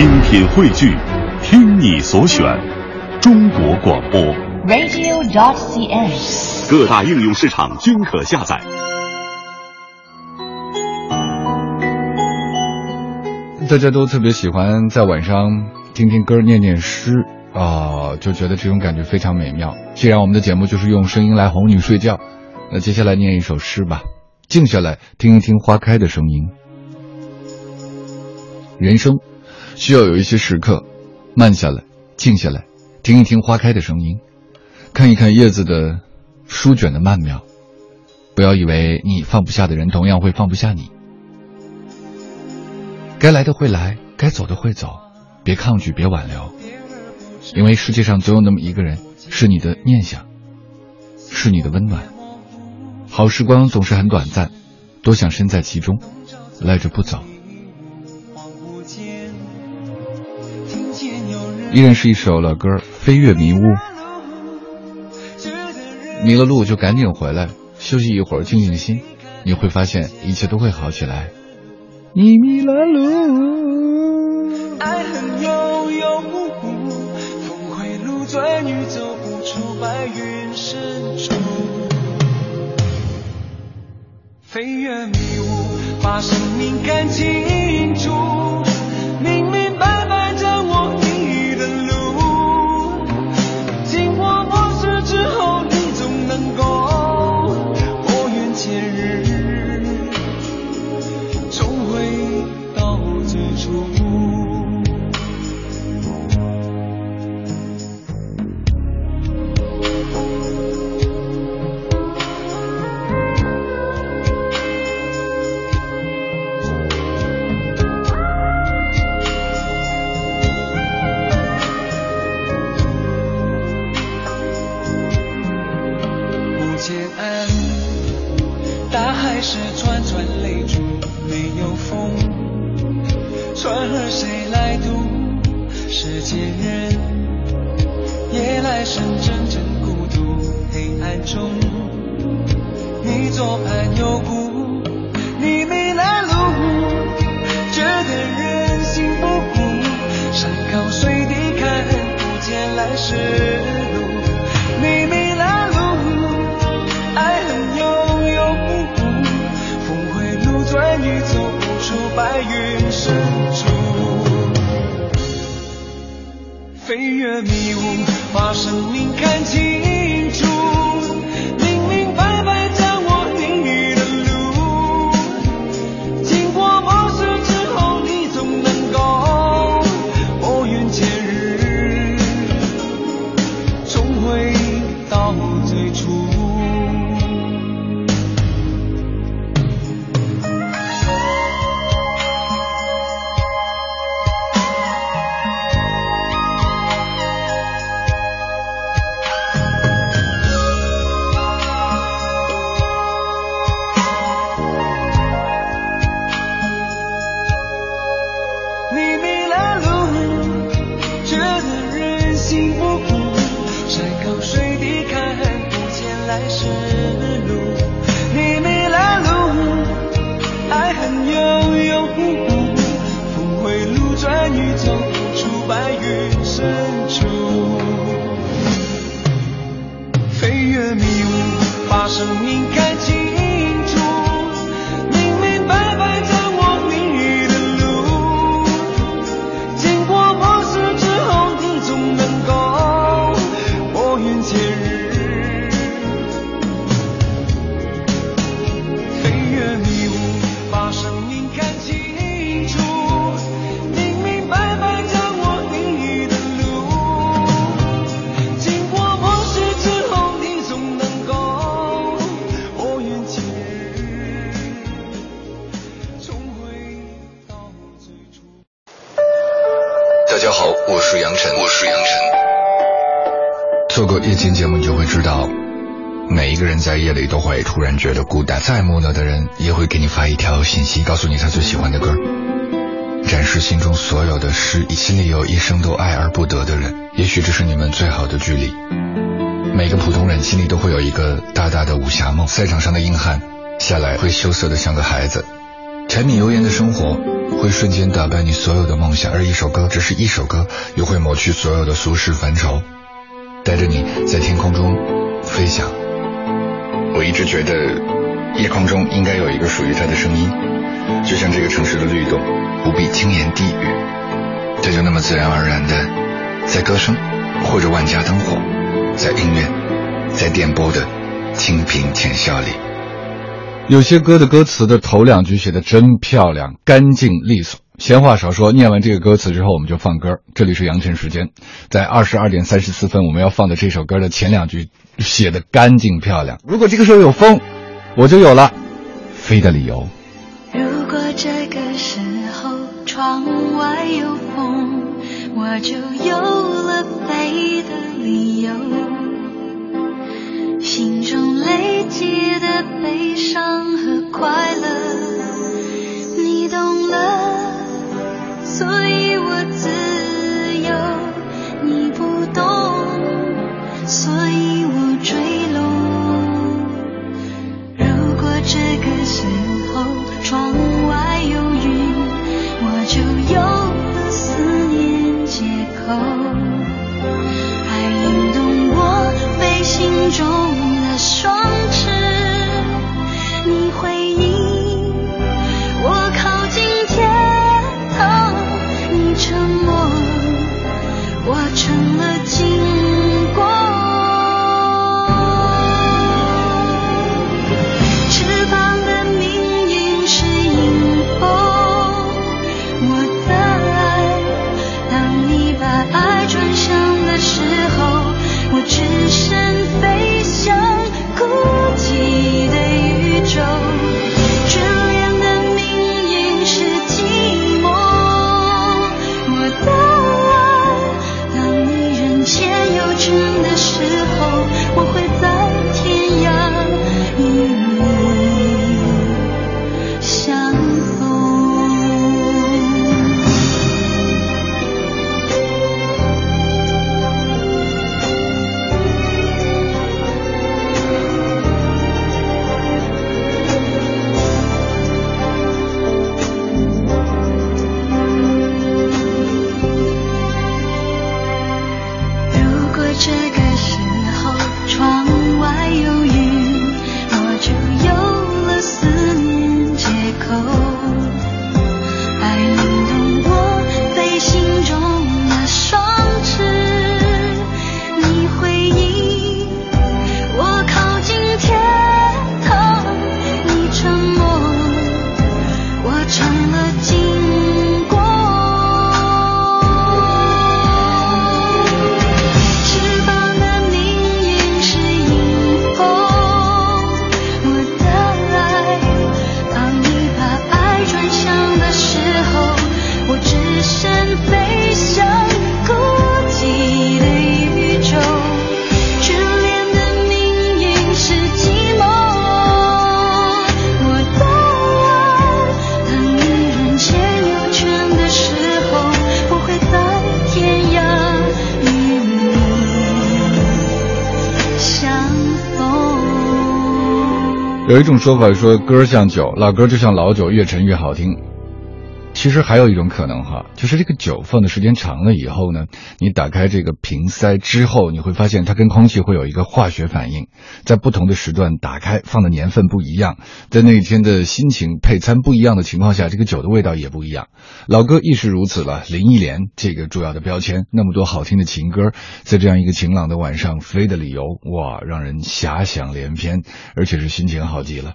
精品汇聚，听你所选，中国广播。radio.dot.cn，。各大应用市场均可下载。大家都特别喜欢在晚上听听歌、念念诗啊、就觉得这种感觉非常美妙。既然我们的节目就是用声音来哄你睡觉，那接下来念一首诗吧，静下来听一听花开的声音。人生需要有一些时刻，慢下来，静下来，听一听花开的声音，看一看叶子的舒卷的曼妙。不要以为你放不下的人，同样会放不下你。该来的会来，该走的会走，别抗拒，别挽留，因为世界上总有那么一个人，是你的念想，是你的温暖。好时光总是很短暂，多想身在其中，赖着不走。依然是一首老歌《飞越迷雾》，迷了路就赶紧回来，休息一会儿，静静心，你会发现一切都会好起来。你迷了路，爱恨悠悠无无，峰回路转欲走不出白云深处。飞越迷雾，把生命看清楚，是串串泪珠，没有风，船儿谁来渡？世间人，夜来深阵阵孤独，黑暗中，你左盼右顾，你迷了路，觉得人心不古，山高水低看不见来时过夜间节目，你就会知道，每一个人在夜里都会突然觉得孤单，再木讷的人也会给你发一条信息，告诉你他最喜欢的歌，展示心中所有的诗。心里有一生都爱而不得的人，也许这是你们最好的距离。每个普通人心里都会有一个大大的武侠梦，赛场上的硬汉下来会羞涩的像个孩子，柴米油盐的生活会瞬间打败你所有的梦想，而一首歌，只是一首歌，又会抹去所有的俗世烦愁，带着你在天空中飞翔。我一直觉得，夜空中应该有一个属于它的声音，就像这个城市的律动，不必轻言低语，它就那么自然而然的，在歌声或者万家灯火，在音乐，在电波的清平浅笑里。有些歌的歌词的头两句写的真漂亮，干净利索。闲话少说，念完这个歌词之后，我们就放歌。这里是杨晨时间，在二十二点三十四分，我们要放的这首歌的前两句写的干净漂亮。如果这个时候有风，我就有了飞的理由。如果这个时候窗外有风，我就有了飞的理由。心中累积的悲伤和快乐，所以我自有一种说法说，歌像酒，老歌就像老酒，越陈越好听。其实还有一种可能哈，就是这个酒放的时间长了以后呢，你打开这个瓶塞之后，你会发现它跟空气会有一个化学反应，在不同的时段打开放的年份不一样，在那一天的心情配餐不一样的情况下，这个酒的味道也不一样。老歌亦是如此了，林忆莲这个主要的标签，那么多好听的情歌，在这样一个晴朗的晚上飞的理由，哇，让人遐想连篇，而且是心情好极了。